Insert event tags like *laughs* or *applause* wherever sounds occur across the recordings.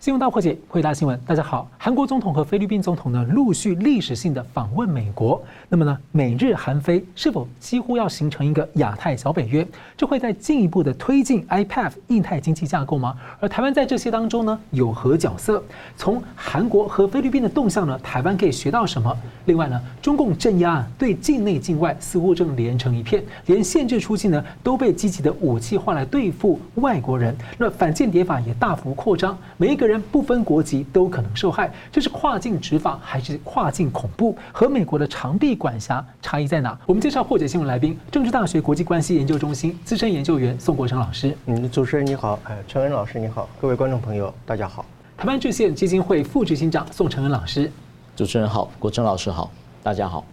新闻大破解，回答新闻。大家好，韩国总统和菲律宾总统呢陆续历史性的访问美国。那么呢，美日韩菲是否几乎要形成一个亚太小北约？这会再进一步的推进 IPF 印太经济架构吗？而台湾在这些当中呢有何角色？从韩国和菲律宾的动向呢，台湾可以学到什么？另外呢，中共镇压对境内境外似乎正连成一片，连限制出境呢都被积极的武器化来对付外国人。那反间谍法也大幅扩张，每一个人人。不分国籍都可能受害，这是跨境执法还是跨境恐怖？和美国的长臂管辖差异在哪？我们介绍破解新闻来宾，政治大学国际关系研究中心资深研究员宋国成老师。嗯，主持人你好，哎，陈恩老师你好，各位观众朋友大家好。台湾制宪基金会副执行长宋承恩老师，主持人好，国成老师好，大家好。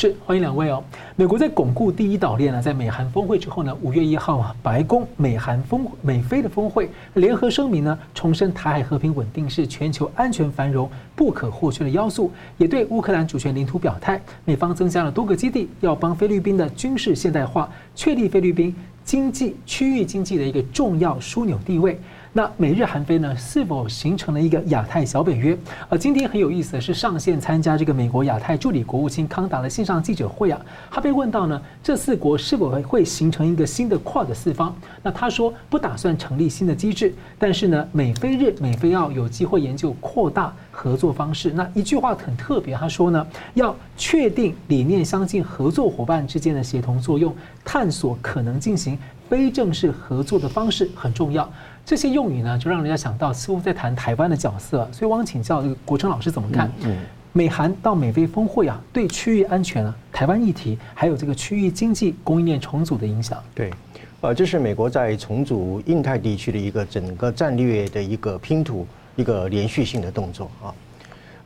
是，欢迎两位哦。美国在巩固第一岛链呢，在美韩峰会之后呢，五月一号啊，白宫美韩峰美菲的峰会联合声明呢，重申台海和平稳定是全球安全繁荣不可或缺的要素，也对乌克兰主权领土表态。美方增加了多个基地，要帮菲律宾的军事现代化，确立菲律宾经济区域经济的一个重要枢纽地位。那美日韩菲呢，是否形成了一个亚太小北约？而今天很有意思的是，上线参加这个美国亚太助理国务卿康达的线上记者会啊，他被问到呢，这四国是否会形成一个新的 QUAD 四方？那他说不打算成立新的机制，但是呢，美菲日、美菲澳有机会研究扩大合作方式。那一句话很特别，他说呢，要确定理念相近合作伙伴之间的协同作用，探索可能进行非正式合作的方式很重要。这些用语呢，就让人家想到似乎在谈台湾的角色，所以我想请教这个国成老师怎么看？嗯，美韩到美菲峰会啊，对区域安全啊、台湾议题，还有这个区域经济供应链重组的影响。对，呃，这是美国在重组印太地区的一个整个战略的一个拼图，一个连续性的动作啊。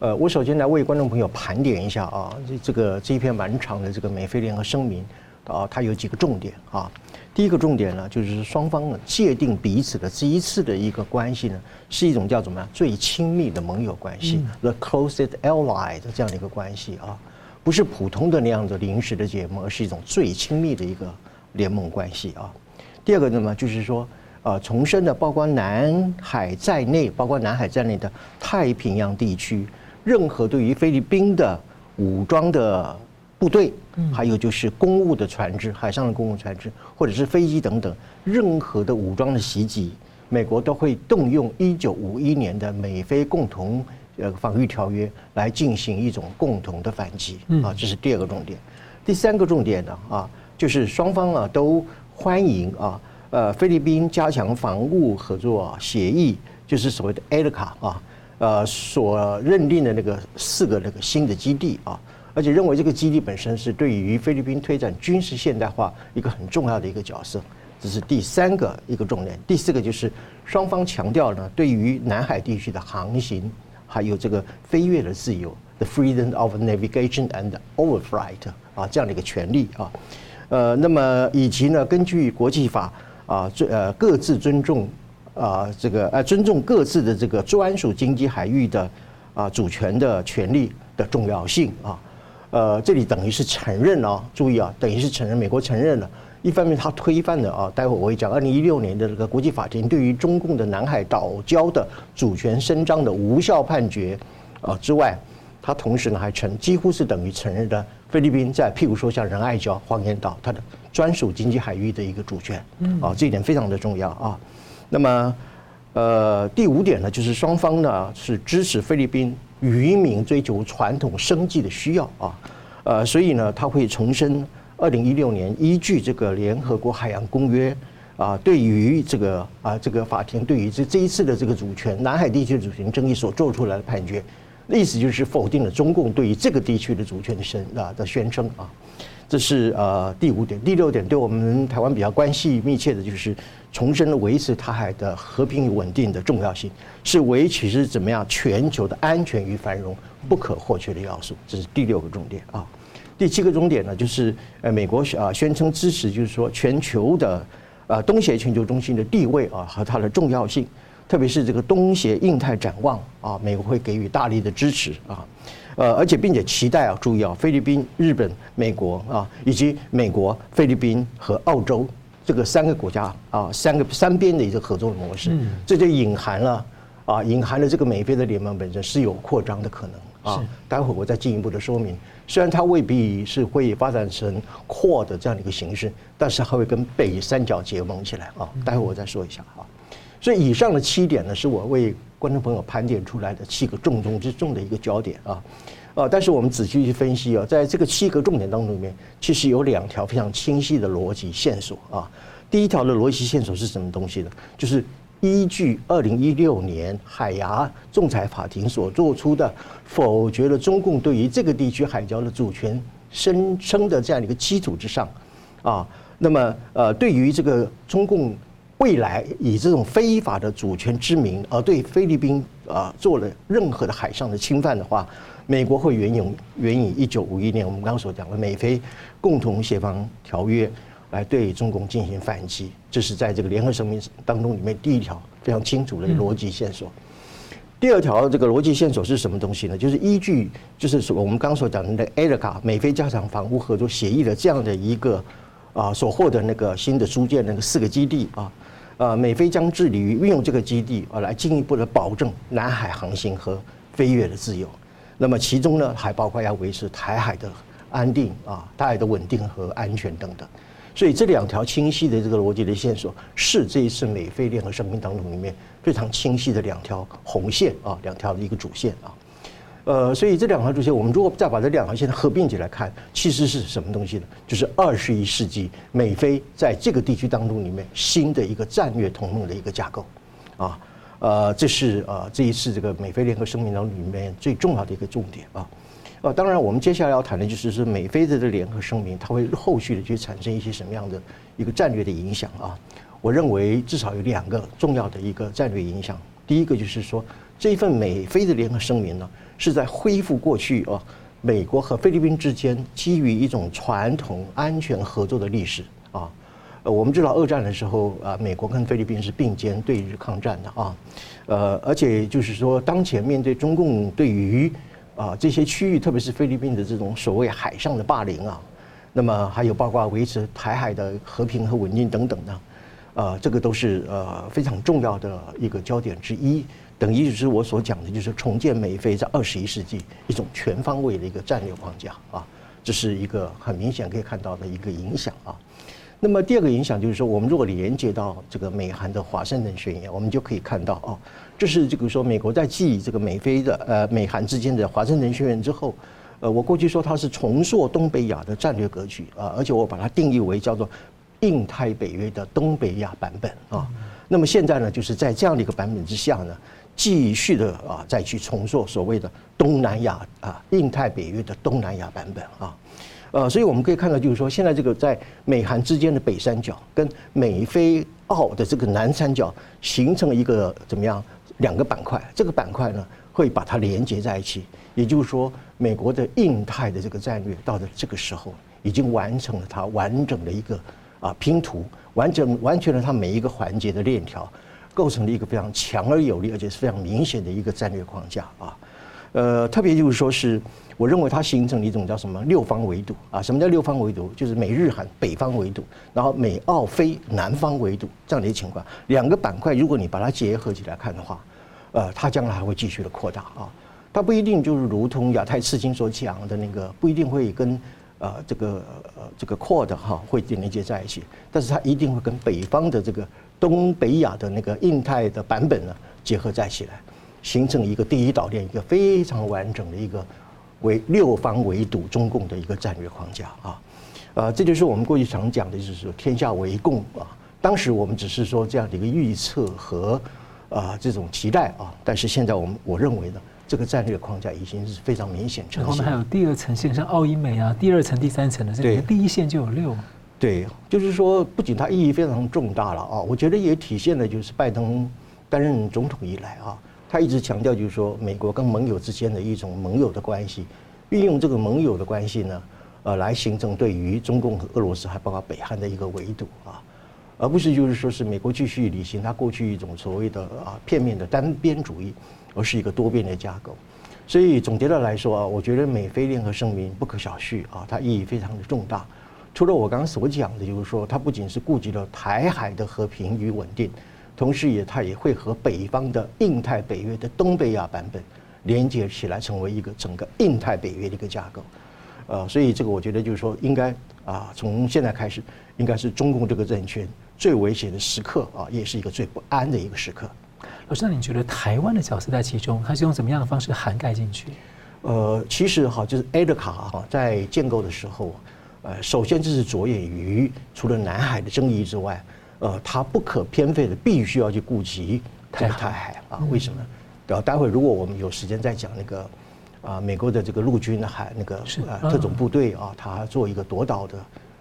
呃，我首先来为观众朋友盘点一下啊，这个这一篇蛮长的这个美菲联合声明啊，它有几个重点啊。第一个重点呢，就是双方呢界定彼此的这一次的一个关系呢，是一种叫怎么样最亲密的盟友关系，the closest ally 的这样的一个关系啊，不是普通的那样的临时的结盟，而是一种最亲密的一个联盟关系啊。第二个呢，就是说，呃，重申的包括南海在内，包括南海在内的太平洋地区，任何对于菲律宾的武装的。部队，还有就是公务的船只，海上的公务船只，或者是飞机等等，任何的武装的袭击，美国都会动用一九五一年的美菲共同呃防御条约来进行一种共同的反击啊，这是第二个重点。第三个重点呢啊，就是双方啊都欢迎啊呃菲律宾加强防务合作协议，就是所谓的 ALECA 啊呃所认定的那个四个那个新的基地啊。而且认为这个基地本身是对于菲律宾推展军事现代化一个很重要的一个角色，这是第三个一个重点。第四个就是双方强调呢，对于南海地区的航行还有这个飞越的自由，the freedom of navigation and overflight 啊这样的一个权利啊，呃，那么以及呢，根据国际法啊，尊呃各自尊重啊这个呃尊重各自的这个专属经济海域的啊主权的权利的重要性啊。呃，这里等于是承认啊，注意啊，等于是承认美国承认了。一方面，他推翻了啊，待会我会讲，二零一六年的这个国际法庭对于中共的南海岛礁的主权伸张的无效判决啊之外，他同时呢还承几乎是等于承认的菲律宾在譬如说像仁爱礁、黄岩岛它的专属经济海域的一个主权，啊，这一点非常的重要啊。那么，呃，第五点呢，就是双方呢是支持菲律宾。渔民追求传统生计的需要啊，呃，所以呢，他会重申二零一六年依据这个联合国海洋公约啊，对于这个啊这个法庭对于这这一次的这个主权南海地区主权争议所做出来的判决，意思就是否定了中共对于这个地区的主权的宣啊的宣称啊。这是呃第五点，第六点，对我们台湾比较关系密切的就是重申了维持台海的和平与稳定的重要性，是维持是怎么样全球的安全与繁荣不可或缺的要素。这是第六个重点啊。第七个重点呢，就是呃美国啊宣称支持，就是说全球的呃东协全球中心的地位啊和它的重要性，特别是这个东协印太展望啊，美国会给予大力的支持啊。呃，而且并且期待啊，注意啊，菲律宾、日本、美国啊，以及美国、菲律宾和澳洲这个三个国家啊，三个三边的一个合作的模式，这就隐含了啊，隐含了这个美菲的联盟本身是有扩张的可能啊。待会我再进一步的说明。虽然它未必是会发展成 Quad 的这样的一个形式，但是它会跟北三角结盟起来啊。待会我再说一下啊。所以以上的七点呢，是我为观众朋友盘点出来的七个重中之重的一个焦点啊。呃，但是我们仔细去分析啊，在这个七个重点当中里面，其实有两条非常清晰的逻辑线索啊。第一条的逻辑线索是什么东西呢？就是。依据二零一六年海牙仲裁法庭所做出的否决了中共对于这个地区海礁的主权声称的这样一个基础之上，啊，那么呃，对于这个中共未来以这种非法的主权之名而对菲律宾啊做了任何的海上的侵犯的话，美国会援引援引一九五一年我们刚刚所讲的美菲共同协防条约。来对中共进行反击，这是在这个联合声明当中里面第一条非常清楚的逻辑线索。第二条这个逻辑线索是什么东西呢？就是依据就是我们刚刚所讲的 ALECA 美菲加强防务合作协议的这样的一个啊所获得那个新的租借那个四个基地啊，呃美菲将致力于运用这个基地啊来进一步的保证南海航行和飞越的自由。那么其中呢还包括要维持台海的安定啊，台海的稳定和安全等等。所以这两条清晰的这个逻辑的线索，是这一次美菲联合声明当中里面非常清晰的两条红线啊，两条的一个主线啊。呃，所以这两条主线，我们如果再把这两条线合并起来看，其实是什么东西呢？就是二十一世纪美菲在这个地区当中里面新的一个战略同盟的一个架构啊。呃，这是呃这一次这个美菲联合声明当中里面最重要的一个重点啊。呃，当然，我们接下来要谈的就是是美菲的这联合声明，它会后续的去产生一些什么样的一个战略的影响啊？我认为至少有两个重要的一个战略影响。第一个就是说，这一份美菲的联合声明呢，是在恢复过去啊，美国和菲律宾之间基于一种传统安全合作的历史啊。呃，我们知道二战的时候啊，美国跟菲律宾是并肩对日抗战的啊。呃，而且就是说，当前面对中共对于啊，这些区域，特别是菲律宾的这种所谓海上的霸凌啊，那么还有包括维持台海的和平和稳定等等呢，呃，这个都是呃非常重要的一个焦点之一。等于就是我所讲的，就是重建美菲在二十一世纪一种全方位的一个战略框架啊，这是一个很明显可以看到的一个影响啊。那么第二个影响就是说，我们如果连接到这个美韩的华盛顿宣言，我们就可以看到哦，这是这个说美国在继这个美菲的呃美韩之间的华盛顿宣言之后，呃，我过去说它是重塑东北亚的战略格局啊，而且我把它定义为叫做印太北约的东北亚版本啊。那么现在呢，就是在这样的一个版本之下呢，继续的啊再去重塑所谓的东南亚啊印太北约的东南亚版本啊。呃，所以我们可以看到，就是说，现在这个在美韩之间的北三角跟美菲澳的这个南三角形成了一个怎么样两个板块？这个板块呢，会把它连接在一起。也就是说，美国的印太的这个战略到了这个时候，已经完成了它完整的一个啊拼图，完整完全了它每一个环节的链条，构成了一个非常强而有力，而且是非常明显的一个战略框架啊。呃，特别就是说是。我认为它形成了一种叫什么六方围堵啊？什么叫六方围堵？就是美日韩北方围堵，然后美澳非南方围堵这样的一个情况。两个板块，如果你把它结合起来看的话，呃，它将来还会继续的扩大啊。它不一定就是如同亚太刺青所讲的那个，不一定会跟呃这个呃这个 Quad 哈会连接在一起，但是它一定会跟北方的这个东北亚的那个印太的版本呢结合在一起来，形成一个第一岛链，一个非常完整的一个。为六方围堵中共的一个战略框架啊，呃，这就是我们过去常讲的，就是说天下为共啊。当时我们只是说这样的一个预测和啊这种期待啊，但是现在我们我认为呢，这个战略框架已经是非常明显呈现。我们还有第二层线，像澳英美啊，第二层、第三层的这个第一线就有六。对，就是说不仅它意义非常重大了啊，我觉得也体现了就是拜登担任总统以来啊。他一直强调，就是说，美国跟盟友之间的一种盟友的关系，运用这个盟友的关系呢，呃，来形成对于中共和俄罗斯还包括北韩的一个围堵啊，而不是就是说是美国继续履行他过去一种所谓的啊片面的单边主义，而是一个多边的架构。所以总结的来说啊，我觉得美菲联合声明不可小觑啊，它意义非常的重大。除了我刚刚所讲的，就是说，它不仅是顾及了台海的和平与稳定。同时也它也会和北方的印太北约的东北亚版本连接起来，成为一个整个印太北约的一个架构。呃，所以这个我觉得就是说，应该啊，从现在开始，应该是中共这个政权最危险的时刻啊，也是一个最不安的一个时刻。老师，那你觉得台湾的角色在其中，它是用怎么样的方式涵盖进去？呃，其实哈，就是 ADICAR 哈，在建构的时候，呃，首先就是着眼于除了南海的争议之外，呃，他不可偏废的，必须要去顾及这个台海啊。为什么？然后待会如果我们有时间再讲那个啊，美国的这个陆军的海那个啊特种部队啊，他做一个夺岛的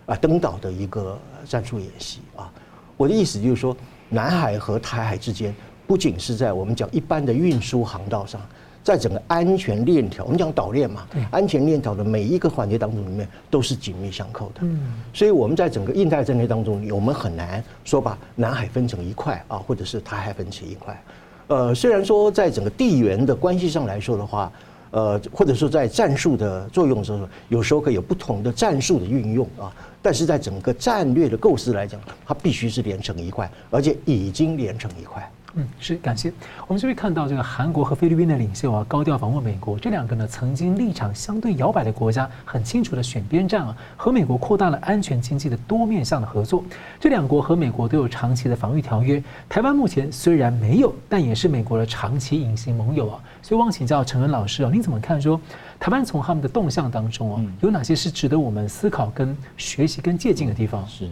啊登岛的一个战术演习啊。我的意思就是说，南海和台海之间。不仅是在我们讲一般的运输航道上，在整个安全链条，我们讲岛链嘛，安全链条的每一个环节当中里面都是紧密相扣的。嗯，所以我们在整个印太战略当中，我们很难说把南海分成一块啊，或者是台海分成一块。呃，虽然说在整个地缘的关系上来说的话，呃，或者说在战术的作用时候，有时候可以有不同的战术的运用啊，但是在整个战略的构思来讲，它必须是连成一块，而且已经连成一块。嗯，是感谢。我们这边看到这个韩国和菲律宾的领袖啊，高调访问美国，这两个呢曾经立场相对摇摆的国家，很清楚的选边站啊，和美国扩大了安全经济的多面向的合作。这两国和美国都有长期的防御条约，台湾目前虽然没有，但也是美国的长期隐形盟友啊。所以，望请教陈恩老师啊，你怎么看说台湾从他们的动向当中啊，有哪些是值得我们思考、跟学习、跟借鉴的地方？是。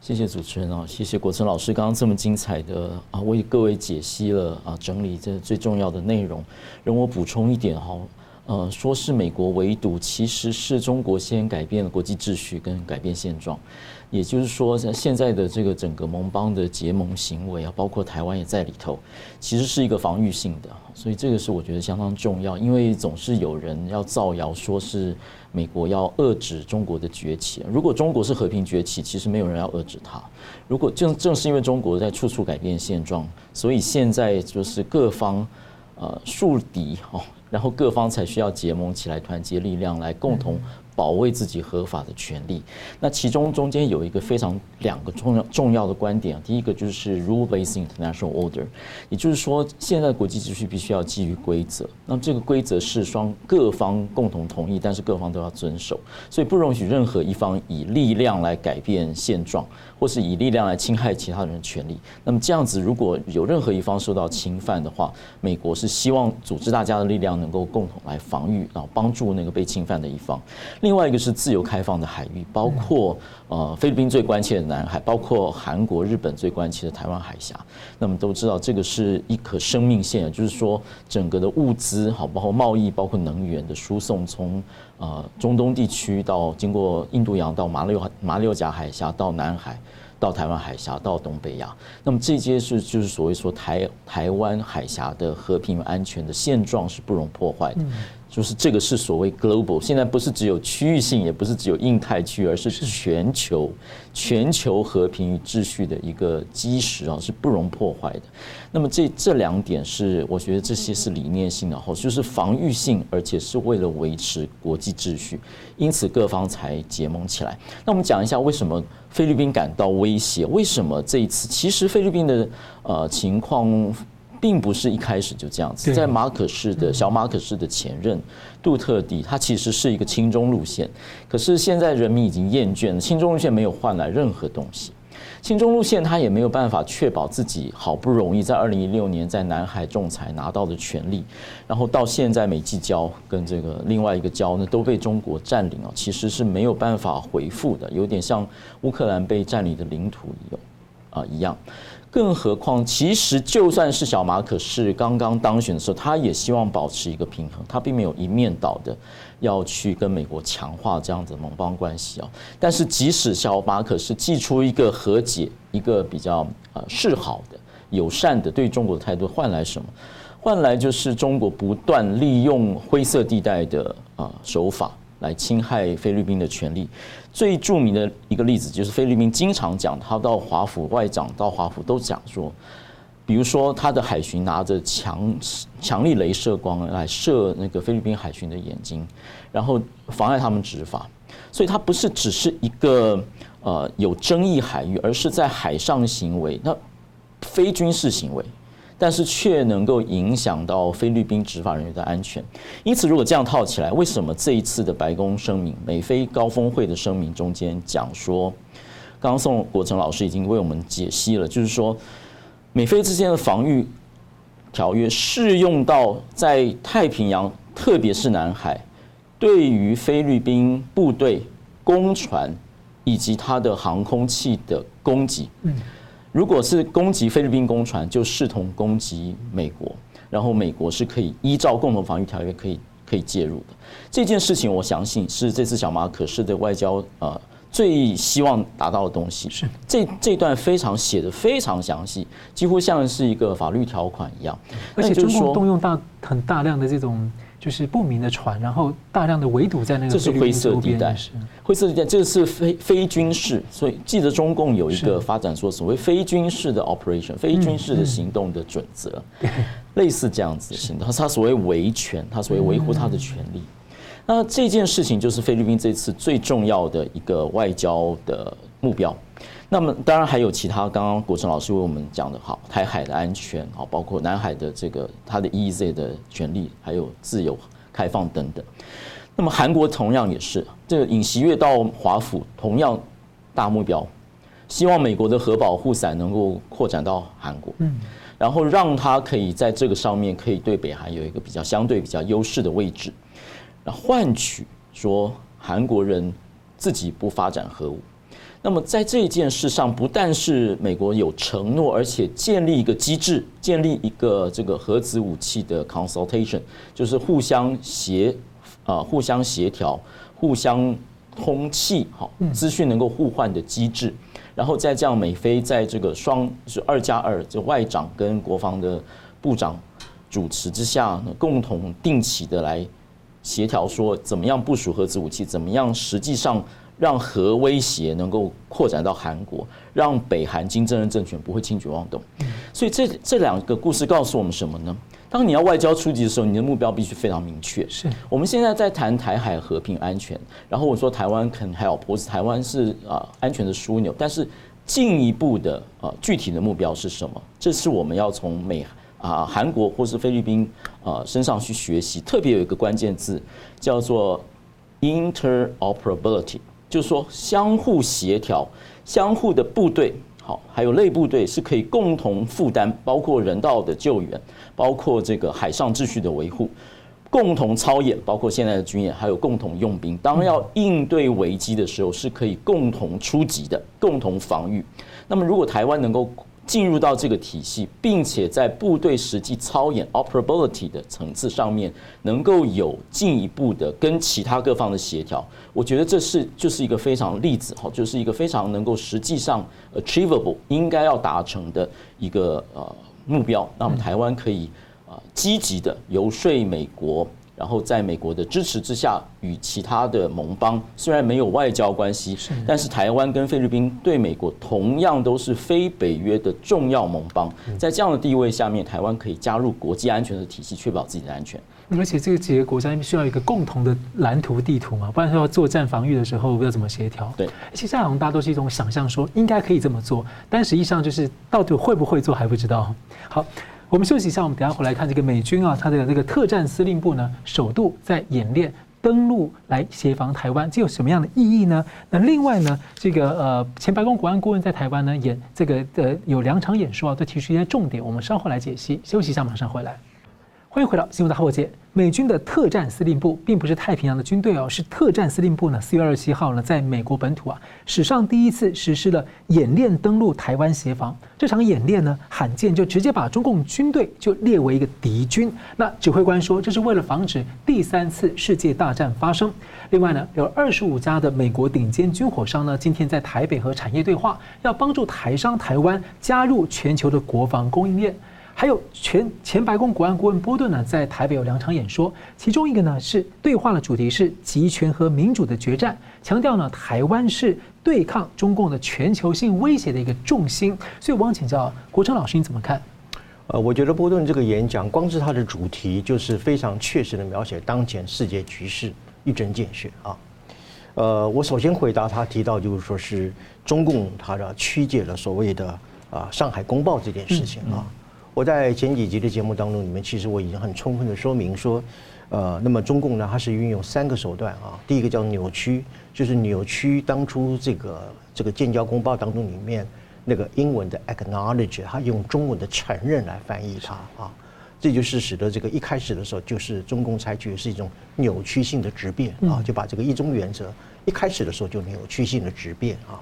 谢谢主持人啊，谢谢国成老师刚刚这么精彩的啊，为各位解析了啊，整理这最重要的内容。容我补充一点哈，呃，说是美国围堵，其实是中国先改变了国际秩序跟改变现状。也就是说，像现在的这个整个盟邦的结盟行为啊，包括台湾也在里头，其实是一个防御性的，所以这个是我觉得相当重要。因为总是有人要造谣，说是美国要遏制中国的崛起。如果中国是和平崛起，其实没有人要遏制它。如果正正是因为中国在处处改变现状，所以现在就是各方呃树敌哦，然后各方才需要结盟起来，团结力量来共同。保卫自己合法的权利，那其中中间有一个非常两个重要重要的观点啊，第一个就是 rule-based international order，也就是说，现在国际秩序必须要基于规则，那这个规则是双各方共同同意，但是各方都要遵守，所以不容许任何一方以力量来改变现状，或是以力量来侵害其他人的权利。那么这样子，如果有任何一方受到侵犯的话，美国是希望组织大家的力量能够共同来防御，然后帮助那个被侵犯的一方。另外一个是自由开放的海域，包括呃菲律宾最关切的南海，包括韩国、日本最关切的台湾海峡。那么都知道这个是一颗生命线，就是说整个的物资好，包括贸易、包括能源的输送，从呃中东地区到经过印度洋到马六马六甲海峡到南海到台湾海峡到东北亚。那么这些是就是所谓说台台湾海峡的和平安全的现状是不容破坏的。就是这个是所谓 global，现在不是只有区域性，也不是只有印太区，而是全球全球和平与秩序的一个基石啊，是不容破坏的。那么这这两点是我觉得这些是理念性的，就是防御性，而且是为了维持国际秩序，因此各方才结盟起来。那我们讲一下为什么菲律宾感到威胁？为什么这一次其实菲律宾的呃情况？并不是一开始就这样子，在马可仕的小马可仕的前任杜特地，他其实是一个亲中路线，可是现在人民已经厌倦了，亲中路线没有换来任何东西，亲中路线他也没有办法确保自己好不容易在二零一六年在南海仲裁拿到的权利，然后到现在美济礁跟这个另外一个礁呢都被中国占领了，其实是没有办法回复的，有点像乌克兰被占领的领土一样啊一样。更何况，其实就算是小马可是刚刚当选的时候，他也希望保持一个平衡，他并没有一面倒的要去跟美国强化这样子的盟邦关系啊。但是，即使小马可是寄出一个和解，一个比较呃示好的、友善的对中国的态度，换来什么？换来就是中国不断利用灰色地带的啊手法。来侵害菲律宾的权利，最著名的一个例子就是菲律宾经常讲，他到华府外长到华府都讲说，比如说他的海巡拿着强强力镭射光来射那个菲律宾海巡的眼睛，然后妨碍他们执法，所以他不是只是一个呃有争议海域，而是在海上行为那。非军事行为，但是却能够影响到菲律宾执法人员的安全。因此，如果这样套起来，为什么这一次的白宫声明、美菲高峰会的声明中间讲说，刚刚宋国成老师已经为我们解析了，就是说美菲之间的防御条约适用到在太平洋，特别是南海，对于菲律宾部队、公船以及它的航空器的攻击。如果是攻击菲律宾公船，就视同攻击美国，然后美国是可以依照共同防御条约可以可以介入的。这件事情，我相信是这次小马可是的外交呃。最希望达到的东西是这这段非常写的非常详细，几乎像是一个法律条款一样。而且中共动用大很大量的这种就是不明的船，然后大量的围堵在那个这是灰色地带，灰色地带。这个是非非军事，所以记得中共有一个发展说所谓非军事的 operation，非军事的行动的准则，类似这样子的行动，他所谓维权，他所谓维护他的权利。那这件事情就是菲律宾这次最重要的一个外交的目标。那么当然还有其他，刚刚国成老师为我们讲的好，台海的安全啊，包括南海的这个它的 EEZ 的权利，还有自由开放等等。那么韩国同样也是，这个尹锡悦到华府同样大目标，希望美国的核保护伞能够扩展到韩国，嗯，然后让他可以在这个上面可以对北韩有一个比较相对比较优势的位置。那换取说韩国人自己不发展核武，那么在这件事上，不但是美国有承诺，而且建立一个机制，建立一个这个核子武器的 consultation，就是互相协啊、互相协调、互相通气，好，资讯能够互换的机制。然后再这样，美菲在这个双是二加二，就外长跟国防的部长主持之下呢，共同定期的来。协调说怎么样部署核子武器，怎么样实际上让核威胁能够扩展到韩国，让北韩金正恩政权不会轻举妄动。所以这这两个故事告诉我们什么呢？当你要外交出击的时候，你的目标必须非常明确。是我们现在在谈台海和平安全，然后我说台湾 can help，或是台湾是啊安全的枢纽，但是进一步的啊具体的目标是什么？这是我们要从美。啊，韩国或是菲律宾啊身上去学习，特别有一个关键字叫做 interoperability，就是说相互协调、相互的部队好，还有内部队是可以共同负担，包括人道的救援，包括这个海上秩序的维护，共同操演，包括现在的军演，还有共同用兵。当要应对危机的时候，是可以共同出击的，共同防御。那么，如果台湾能够进入到这个体系，并且在部队实际操演 operability 的层次上面，能够有进一步的跟其他各方的协调，我觉得这是就是一个非常例子哈，就是一个非常能够实际上 achievable 应该要达成的一个呃目标。那么台湾可以啊积极的游说美国。然后在美国的支持之下，与其他的盟邦虽然没有外交关系，但是台湾跟菲律宾对美国同样都是非北约的重要盟邦。在这样的地位下面，台湾可以加入国际安全的体系，确保自己的安全。而且这个几个国家需要一个共同的蓝图地图嘛，不然说要作战防御的时候要怎么协调？对，其实好像大家都是一种想象，说应该可以这么做，但实际上就是到底会不会做还不知道。好。我们休息一下，我们等下回来看这个美军啊，他的这个特战司令部呢，首度在演练登陆来协防台湾，这有什么样的意义呢？那另外呢，这个呃前白宫国安顾问在台湾呢演这个呃有两场演说啊，都提出一些重点，我们稍后来解析。休息一下，马上回来。欢迎回到新闻大破解。美军的特战司令部并不是太平洋的军队哦，是特战司令部呢。四月二十七号呢，在美国本土啊，史上第一次实施了演练登陆台湾协防。这场演练呢，罕见就直接把中共军队就列为一个敌军。那指挥官说，这是为了防止第三次世界大战发生。另外呢，有二十五家的美国顶尖军火商呢，今天在台北和产业对话，要帮助台商台湾加入全球的国防供应链。还有前前白宫国安顾问波顿呢，在台北有两场演说，其中一个呢是对话的主题是集权和民主的决战，强调呢台湾是对抗中共的全球性威胁的一个重心。所以我想请教国成老师，你怎么看？呃，我觉得波顿这个演讲，光是他的主题就是非常确实的描写当前世界局势，一针见血啊。呃，我首先回答他提到就是说是中共他的曲解了所谓的。啊上海公报这件事情啊。我在前几集的节目当中，里面其实我已经很充分的说明说，呃，那么中共呢，它是运用三个手段啊。第一个叫扭曲，就是扭曲当初这个这个建交公报当中里面那个英文的 acknowledge，它用中文的承认来翻译它啊。这就是使得这个一开始的时候，就是中共采取的是一种扭曲性的质变啊，就把这个一中原则一开始的时候就扭曲性的质变啊。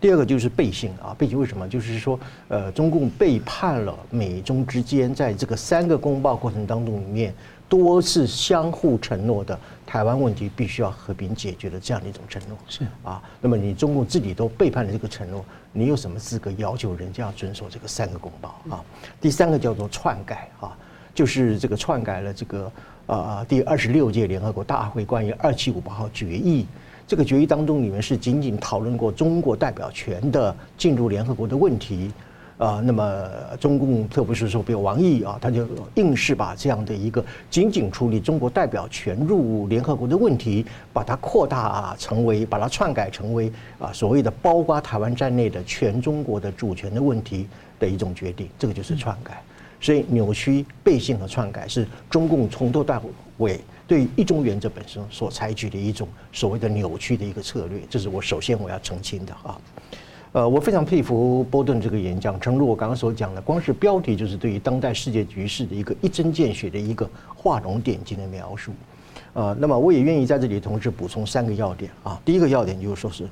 第二个就是背信啊，背信为什么？就是说，呃，中共背叛了美中之间在这个三个公报过程当中里面多次相互承诺的台湾问题必须要和平解决的这样的一种承诺。是啊，那么你中共自己都背叛了这个承诺，你有什么资格要求人家要遵守这个三个公报啊？第三个叫做篡改啊。就是这个篡改了这个呃第二十六届联合国大会关于二七五八号决议，这个决议当中里面是仅仅讨论过中国代表权的进入联合国的问题，啊，那么中共特别是说比如王毅啊，他就硬是把这样的一个仅仅处理中国代表权入联合国的问题，把它扩大啊，成为把它篡改成为啊所谓的包括台湾在内的全中国的主权的问题的一种决定，这个就是篡改。所以扭曲、背信和篡改是中共从头到尾对一中原则本身所采取的一种所谓的扭曲的一个策略，这是我首先我要澄清的啊。呃，我非常佩服波顿这个演讲，诚如我刚刚所讲的，光是标题就是对于当代世界局势的一个一针见血的一个画龙点睛的描述。呃，那么我也愿意在这里同时补充三个要点啊。第一个要点就是说是，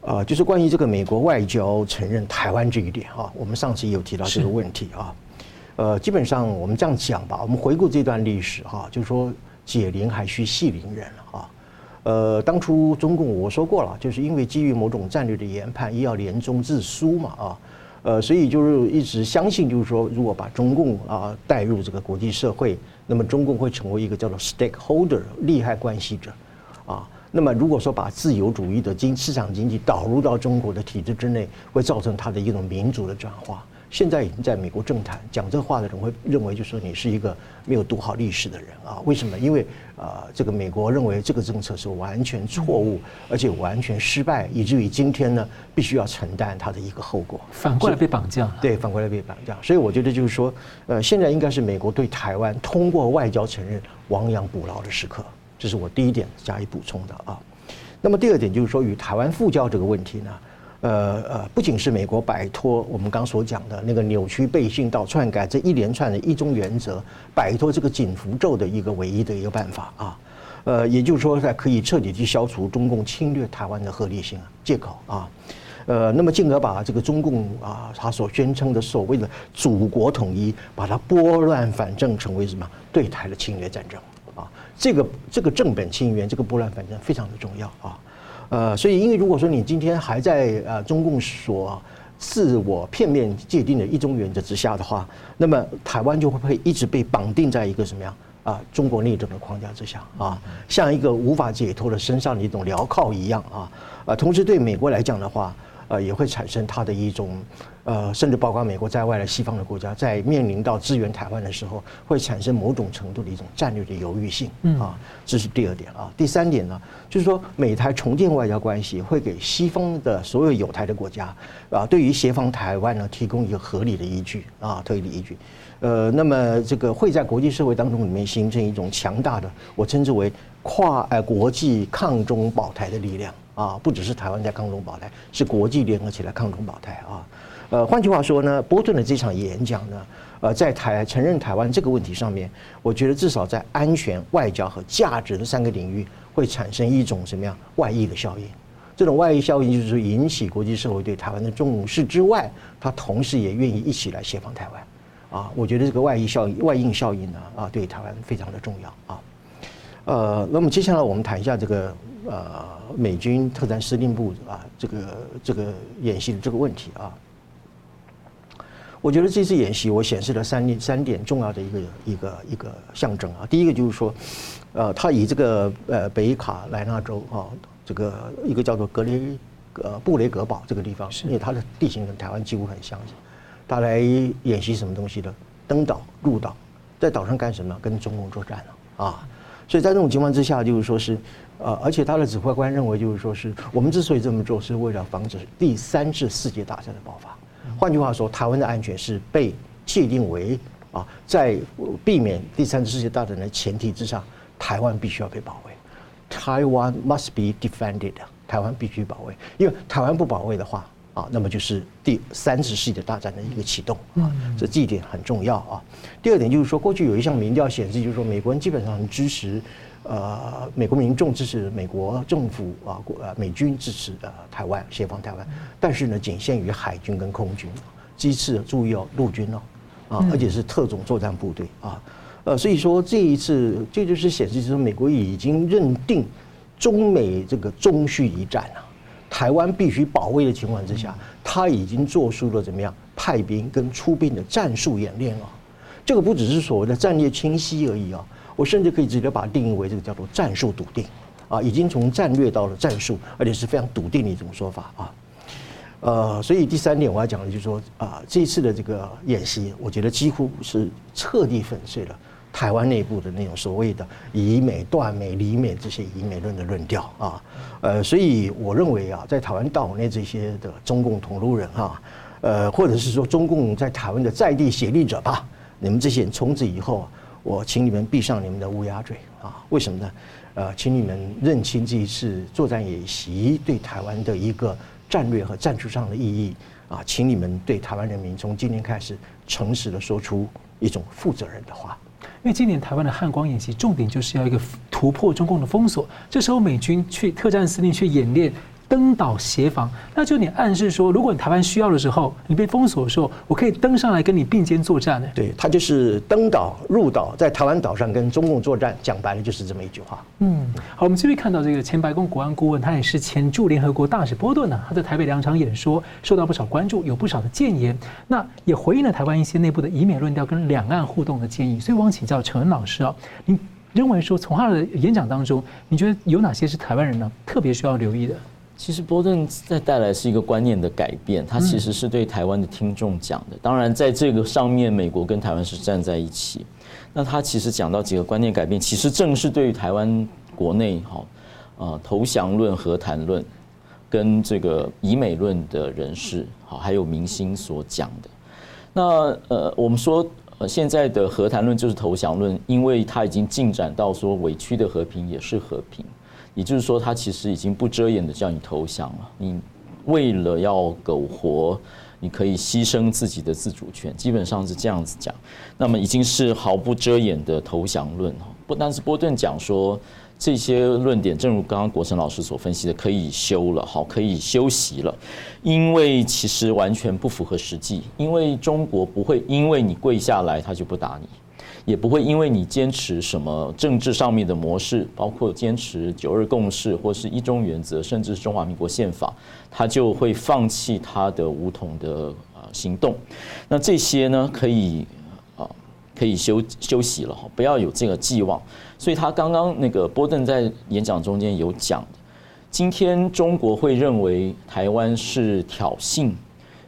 呃，就是关于这个美国外交承认台湾这一点啊，我们上次也有提到这个问题啊。呃，基本上我们这样讲吧，我们回顾这段历史哈，就是说解铃还须系铃人啊。呃，当初中共我说过了，就是因为基于某种战略的研判，一要联中制苏嘛啊。呃，所以就是一直相信，就是说如果把中共啊带入这个国际社会，那么中共会成为一个叫做 stakeholder 利害关系者啊。那么如果说把自由主义的经市场经济导入到中国的体制之内，会造成它的一种民主的转化。现在已经在美国政坛讲这话的人会认为，就说你是一个没有读好历史的人啊？为什么？因为啊，这个美国认为这个政策是完全错误，而且完全失败，以至于今天呢，必须要承担它的一个后果。反过来被绑架了。对，反过来被绑架。所以我觉得就是说，呃，现在应该是美国对台湾通过外交承认亡羊补牢的时刻。这是我第一点加以补充的啊。那么第二点就是说，与台湾复交这个问题呢？呃呃，不仅是美国摆脱我们刚所讲的那个扭曲背信到篡改这一连串的一中原则，摆脱这个紧符咒的一个唯一的一个办法啊，呃，也就是说，在可以彻底去消除中共侵略台湾的合理性借口啊，呃，那么进而把这个中共啊他所宣称的所谓的祖国统一，把它拨乱反正成为什么？对台的侵略战争啊，这个这个正本清源，这个拨乱反正非常的重要啊。呃，所以，因为如果说你今天还在呃中共所自我片面界定的一种原则之下的话，那么台湾就会不会一直被绑定在一个什么样啊中国内政的框架之下啊，像一个无法解脱的身上的一种镣铐一样啊，啊，同时对美国来讲的话，呃，也会产生它的一种。呃，甚至包括美国在外的西方的国家，在面临到支援台湾的时候，会产生某种程度的一种战略的犹豫性啊，这是第二点啊。第三点呢，就是说美台重建外交关系会给西方的所有有台的国家啊，对于协防台湾呢，提供一个合理的依据啊，合理的依据。呃，那么这个会在国际社会当中里面形成一种强大的，我称之为跨呃国际抗中保台的力量啊，不只是台湾在抗中保台，是国际联合起来抗中保台啊。呃，换句话说呢，波顿的这场演讲呢，呃，在台承认台湾这个问题上面，我觉得至少在安全、外交和价值的三个领域，会产生一种什么样外溢的效应？这种外溢效应就是说，引起国际社会对台湾的重视之外，它同时也愿意一起来协防台湾。啊，我觉得这个外溢效应、外应效应呢，啊，对台湾非常的重要啊。呃，那么接下来我们谈一下这个呃美军特战司令部啊，这个这个演习的这个问题啊。我觉得这次演习，我显示了三点三点重要的一个一个一个象征啊。第一个就是说，呃，他以这个呃北卡莱纳州啊，这个一个叫做格雷呃布雷格堡这个地方，因为它的地形跟台湾几乎很相似，他来演习什么东西的？登岛入岛，在岛上干什么？跟中共作战了啊！所以在这种情况之下，就是说是呃，而且他的指挥官认为，就是说是我们之所以这么做，是为了防止第三次世界大战的爆发。换句话说，台湾的安全是被界定为啊，在避免第三次世界大战的前提之上，台湾必须要被保卫。台湾 must be defended，台湾必须保卫，因为台湾不保卫的话啊，那么就是第三次世界大战的一个启动啊，这这一点很重要啊。第二点就是说，过去有一项民调显示，就是说美国人基本上很支持。呃，美国民众支持美国政府啊，国呃美军支持呃台湾协防台湾，但是呢，仅限于海军跟空军，机次注意哦，陆军哦，啊，而且是特种作战部队啊，呃，所以说这一次这就是显示，就是美国已经认定中美这个终须一战啊，台湾必须保卫的情况之下，他已经做出了怎么样派兵跟出兵的战术演练啊，这个不只是所谓的战略清晰而已啊。我甚至可以直接把它定义为这个叫做战术笃定，啊，已经从战略到了战术，而且是非常笃定的一种说法啊。呃，所以第三点我要讲的就是说啊，这一次的这个演习，我觉得几乎是彻底粉碎了台湾内部的那种所谓的以美断美、离美这些以美论的论调啊。呃，所以我认为啊，在台湾岛内这些的中共同路人哈，呃，或者是说中共在台湾的在地协力者吧，你们这些人从此以后。我请你们闭上你们的乌鸦嘴啊！为什么呢？呃，请你们认清这一次作战演习对台湾的一个战略和战术上的意义啊！请你们对台湾人民从今天开始诚实的说出一种负责任的话。因为今年台湾的汉光演习重点就是要一个突破中共的封锁，这时候美军去特战司令去演练。登岛协防，那就你暗示说，如果你台湾需要的时候，你被封锁的时候，我可以登上来跟你并肩作战呢？对，他就是登岛入岛，在台湾岛上跟中共作战，讲白了就是这么一句话。嗯，好，我们继续看到这个前白宫国安顾问，他也是前驻联合国大使波顿呢，他在台北两场演说受到不少关注，有不少的建言，那也回应了台湾一些内部的以美论调跟两岸互动的建议。所以我想请教陈恩老师啊，你认为说从他的演讲当中，你觉得有哪些是台湾人呢特别需要留意的？其实波顿在带来是一个观念的改变，他其实是对台湾的听众讲的。当然，在这个上面，美国跟台湾是站在一起。那他其实讲到几个观念改变，其实正是对于台湾国内哈啊投降论、和谈论跟这个以美论的人士好，还有明星所讲的。那呃，我们说呃现在的和谈论就是投降论，因为它已经进展到说委屈的和平也是和平。也就是说，他其实已经不遮掩的叫你投降了。你为了要苟活，你可以牺牲自己的自主权，基本上是这样子讲。那么已经是毫不遮掩的投降论哈。不但是波顿讲说这些论点，正如刚刚国成老师所分析的，可以休了，好，可以休息了，因为其实完全不符合实际。因为中国不会因为你跪下来，他就不打你。也不会因为你坚持什么政治上面的模式，包括坚持九二共识或是一中原则，甚至是中华民国宪法，他就会放弃他的武统的啊行动。那这些呢，可以啊可以休休息了哈，不要有这个寄望。所以他刚刚那个波顿在演讲中间有讲，今天中国会认为台湾是挑衅，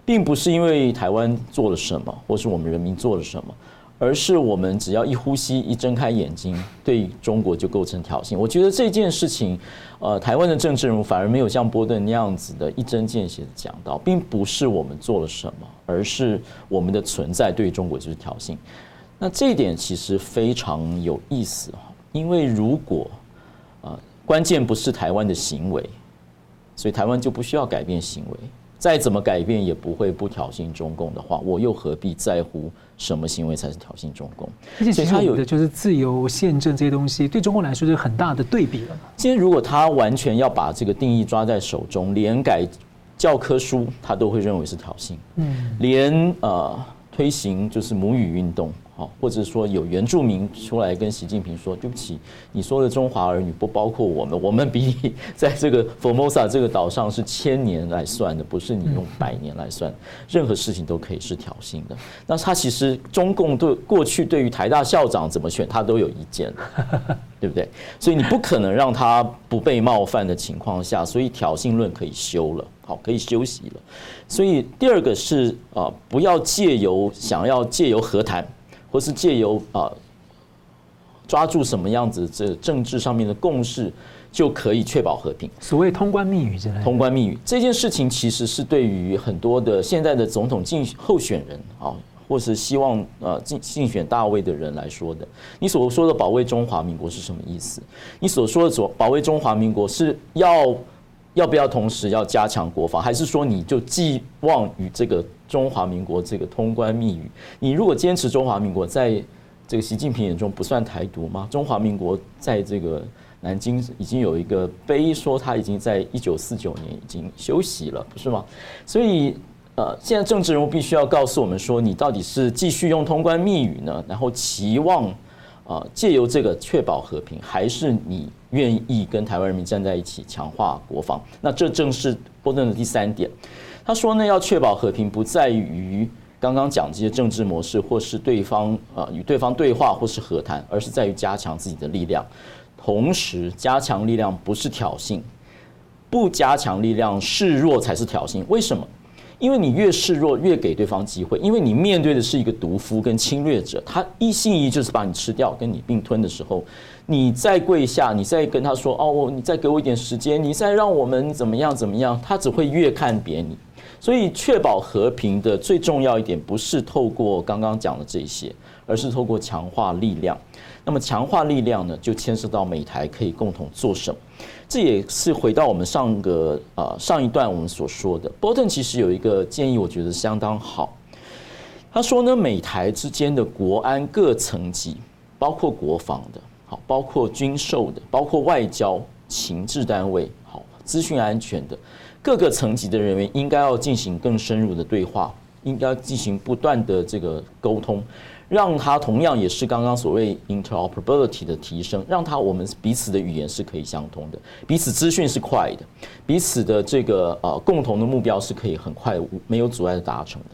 并不是因为台湾做了什么，或是我们人民做了什么。而是我们只要一呼吸、一睁开眼睛，对中国就构成挑衅。我觉得这件事情，呃，台湾的政治人物反而没有像波顿那样子的一针见血的讲到，并不是我们做了什么，而是我们的存在对中国就是挑衅。那这一点其实非常有意思哈，因为如果啊，关键不是台湾的行为，所以台湾就不需要改变行为。再怎么改变也不会不挑衅中共的话，我又何必在乎什么行为才是挑衅中共？而且其实他有的就是自由宪政这些东西，对中共来说是很大的对比了。今天如果他完全要把这个定义抓在手中，连改教科书他都会认为是挑衅。嗯，连呃推行就是母语运动。好，或者说有原住民出来跟习近平说：“对不起，你说的中华儿女不包括我们，我们比你 *laughs* 在这个 Formosa 这个岛上是千年来算的，不是你用百年来算，任何事情都可以是挑衅的。”那他其实中共对过去对于台大校长怎么选，他都有意见，对不对？所以你不可能让他不被冒犯的情况下，所以挑衅论可以休了，好，可以休息了。所以第二个是啊，不要借由想要借由和谈。或是借由啊抓住什么样子这政治上面的共识，就可以确保和平。所谓通关密语之类。通关密语这件事情，其实是对于很多的现在的总统竞候选人啊，或是希望呃竞竞选大位的人来说的。你所说的保卫中华民国是什么意思？你所说的所保卫中华民国是要要不要同时要加强国防，还是说你就寄望于这个中华民国这个通关密语？你如果坚持中华民国在这个习近平眼中不算台独吗？中华民国在这个南京已经有一个碑，说他已经在一九四九年已经休息了，不是吗？所以，呃，现在政治人物必须要告诉我们说，你到底是继续用通关密语呢，然后期望啊借由这个确保和平，还是你愿意跟台湾人民站在一起强化国防？那这正是波顿的第三点。他说呢，要确保和平，不在于。刚刚讲这些政治模式，或是对方呃与对方对话，或是和谈，而是在于加强自己的力量。同时，加强力量不是挑衅，不加强力量示弱才是挑衅。为什么？因为你越示弱，越给对方机会。因为你面对的是一个毒夫跟侵略者，他一心一意就是把你吃掉，跟你并吞的时候，你再跪下，你再跟他说哦，你再给我一点时间，你再让我们怎么样怎么样，他只会越看扁你。所以，确保和平的最重要一点，不是透过刚刚讲的这些，而是透过强化力量。那么，强化力量呢，就牵涉到美台可以共同做什么。这也是回到我们上个呃上一段我们所说的，波特其实有一个建议，我觉得相当好。他说呢，美台之间的国安各层级，包括国防的，好，包括军售的，包括外交、情治单位，好，资讯安全的。各个层级的人员应该要进行更深入的对话，应该进行不断的这个沟通，让它同样也是刚刚所谓 interoperability 的提升，让它我们彼此的语言是可以相通的，彼此资讯是快的，彼此的这个呃共同的目标是可以很快没有阻碍的达成的。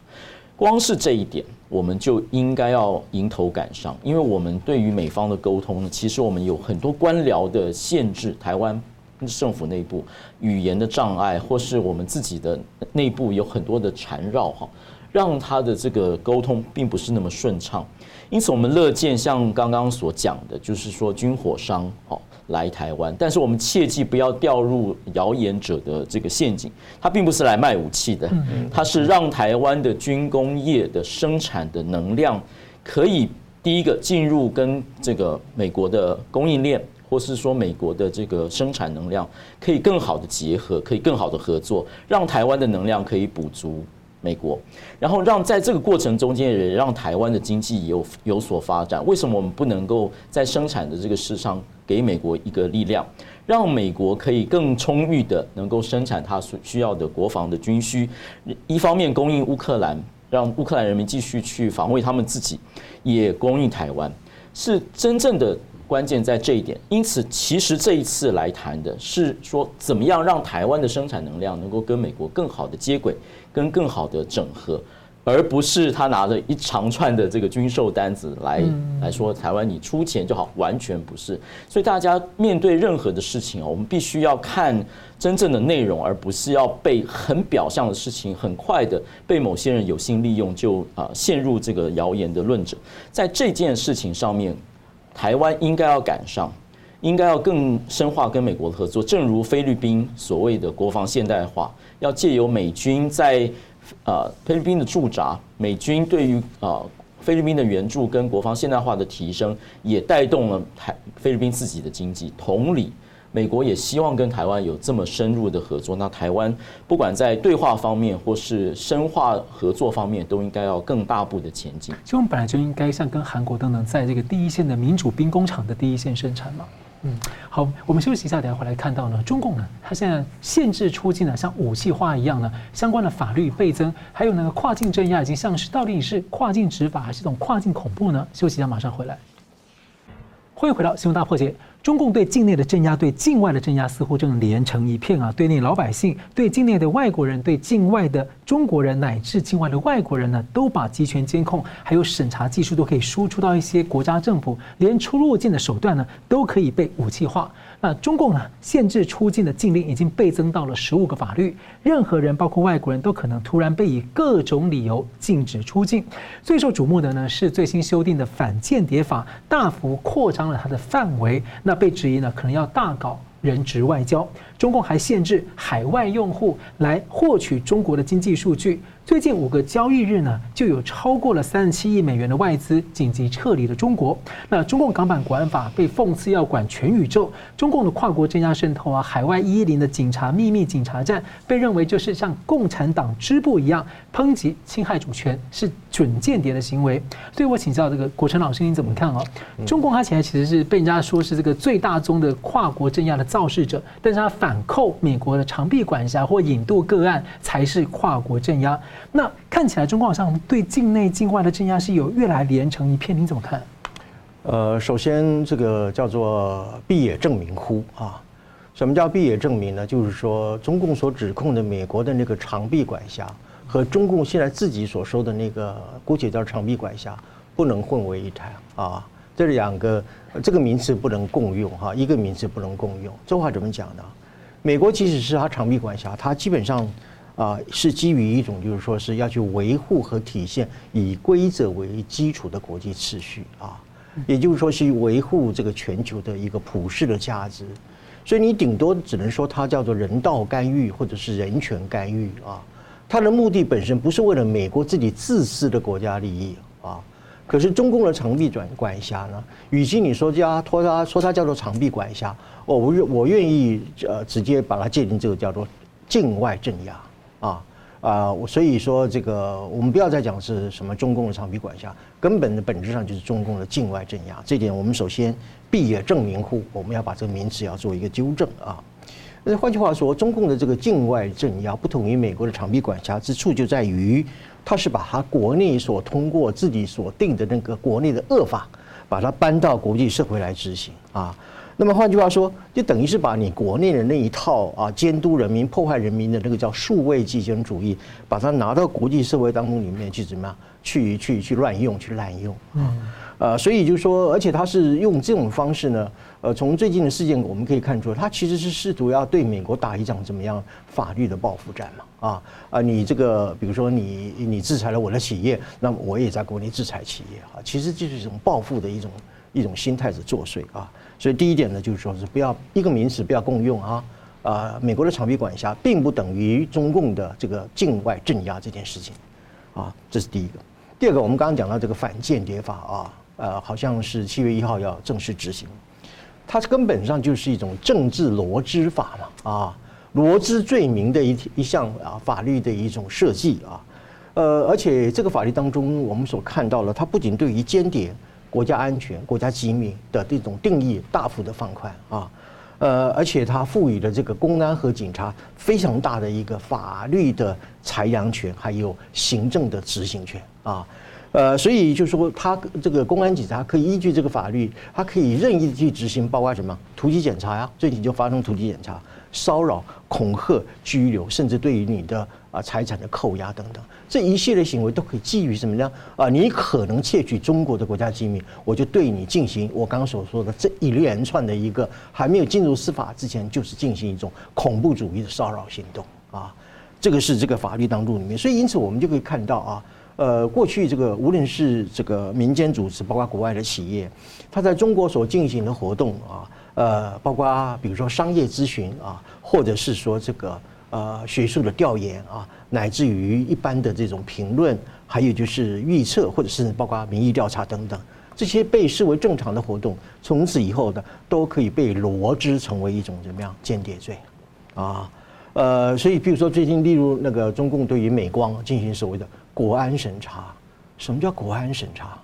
光是这一点，我们就应该要迎头赶上，因为我们对于美方的沟通呢，其实我们有很多官僚的限制，台湾。政府内部语言的障碍，或是我们自己的内部有很多的缠绕哈，让他的这个沟通并不是那么顺畅。因此，我们乐见像刚刚所讲的，就是说军火商哦来台湾，但是我们切记不要掉入谣言者的这个陷阱。他并不是来卖武器的，他是让台湾的军工业的生产的能量可以第一个进入跟这个美国的供应链。或是说美国的这个生产能量可以更好的结合，可以更好的合作，让台湾的能量可以补足美国，然后让在这个过程中间也让台湾的经济有有所发展。为什么我们不能够在生产的这个事上给美国一个力量，让美国可以更充裕的能够生产它所需要的国防的军需，一方面供应乌克兰，让乌克兰人民继续去防卫他们自己，也供应台湾，是真正的。关键在这一点，因此，其实这一次来谈的是说，怎么样让台湾的生产能量能够跟美国更好的接轨，跟更好的整合，而不是他拿着一长串的这个军售单子来来说，台湾你出钱就好，完全不是。所以大家面对任何的事情啊，我们必须要看真正的内容，而不是要被很表象的事情很快的被某些人有心利用，就啊陷入这个谣言的论者。在这件事情上面。台湾应该要赶上，应该要更深化跟美国的合作。正如菲律宾所谓的国防现代化，要借由美军在呃菲律宾的驻扎，美军对于呃菲律宾的援助跟国防现代化的提升，也带动了台菲律宾自己的经济。同理。美国也希望跟台湾有这么深入的合作，那台湾不管在对话方面或是深化合作方面，都应该要更大步的前进。其实我们本来就应该像跟韩国等等，在这个第一线的民主兵工厂的第一线生产嘛。嗯，好，我们休息一下，等下回来看到呢，中共呢，它现在限制出境呢，像武器化一样呢，相关的法律倍增，还有那个跨境镇压已经像是到底是跨境执法还是这种跨境恐怖呢？休息一下，马上回来。欢迎回到新闻大破解。中共对境内的镇压，对境外的镇压，似乎正连成一片啊！对内老百姓，对境内的外国人，对境外的中国人，乃至境外的外国人呢，都把集权监控还有审查技术都可以输出到一些国家政府，连出入境的手段呢，都可以被武器化。那中共呢，限制出境的禁令已经倍增到了十五个法律，任何人，包括外国人都可能突然被以各种理由禁止出境。最受瞩目的呢，是最新修订的反间谍法，大幅扩张了它的范围，那被质疑呢，可能要大搞人质外交。中共还限制海外用户来获取中国的经济数据。最近五个交易日呢，就有超过了三十七亿美元的外资紧急撤离了中国。那中共港版国安法被讽刺要管全宇宙，中共的跨国镇压渗透啊，海外一一零的警察秘密警察站被认为就是像共产党支部一样抨击侵害主权，是准间谍的行为。所以我请教这个国成老师，你怎么看啊？中共他现在其实是被人家说是这个最大宗的跨国镇压的肇事者，但是他反扣美国的长臂管辖或引渡个案才是跨国镇压。那看起来，中共好像对境内、境外的镇压是有越来连成一片，您怎么看？呃，首先这个叫做必也正名乎啊？什么叫必也正名呢？就是说，中共所指控的美国的那个长臂管辖和中共现在自己所说的那个姑且叫长臂管辖，不能混为一谈啊。这两个这个名词不能共用哈，一个名词不能共用。这话怎么讲呢？美国即使是他长臂管辖，他基本上。啊，是基于一种，就是说是要去维护和体现以规则为基础的国际秩序啊，也就是说是维护这个全球的一个普世的价值，所以你顶多只能说它叫做人道干预或者是人权干预啊，它的目的本身不是为了美国自己自私的国家利益啊，可是中共的长臂管管辖呢，与其你说叫拖他说它叫做长臂管辖，我我愿我愿意呃直接把它界定这个叫做境外镇压。啊，所以说这个，我们不要再讲是什么中共的长臂管辖，根本的本质上就是中共的境外镇压。这点我们首先必也正名乎，我们要把这个名词要做一个纠正啊。那换句话说，中共的这个境外镇压不同于美国的长臂管辖之处，就在于它是把它国内所通过自己所定的那个国内的恶法，把它搬到国际社会来执行啊。那么换句话说，就等于是把你国内的那一套啊，监督人民、破坏人民的那个叫数位极权主义，把它拿到国际社会当中里面去怎么样？去去去乱用、去滥用。嗯。呃，所以就是说，而且他是用这种方式呢，呃，从最近的事件我们可以看出，他其实是试图要对美国打一场怎么样法律的报复战嘛。啊啊，你这个比如说你你制裁了我的企业，那么我也在国内制裁企业啊，其实就是一种报复的一种一种心态在作祟啊。所以第一点呢，就是说是不要一个名词不要共用啊，啊，美国的长臂管辖并不等于中共的这个境外镇压这件事情，啊，这是第一个。第二个，我们刚刚讲到这个反间谍法啊，呃，好像是七月一号要正式执行，它根本上就是一种政治罗织法嘛，啊，罗织罪名的一一项啊法律的一种设计啊，呃，而且这个法律当中我们所看到了，它不仅对于间谍。国家安全、国家机密的这种定义大幅的放宽啊，呃，而且它赋予了这个公安和警察非常大的一个法律的裁量权，还有行政的执行权啊，呃，所以就是说，他这个公安警察可以依据这个法律，他可以任意的去执行，包括什么突击检查呀，最近就发生突击检查、骚扰、恐吓、拘留，甚至对于你的。啊，财产的扣押等等，这一系列行为都可以基于什么呢？啊，你可能窃取中国的国家机密，我就对你进行我刚刚所说的这一连串的一个还没有进入司法之前，就是进行一种恐怖主义的骚扰行动啊。这个是这个法律当中里面，所以因此我们就可以看到啊，呃，过去这个无论是这个民间组织，包括国外的企业，它在中国所进行的活动啊，呃，包括比如说商业咨询啊，或者是说这个。呃，学术的调研啊，乃至于一般的这种评论，还有就是预测，或者是包括民意调查等等，这些被视为正常的活动，从此以后呢，都可以被罗织成为一种怎么样间谍罪啊？呃，所以比如说最近，例如那个中共对于美光进行所谓的国安审查，什么叫国安审查？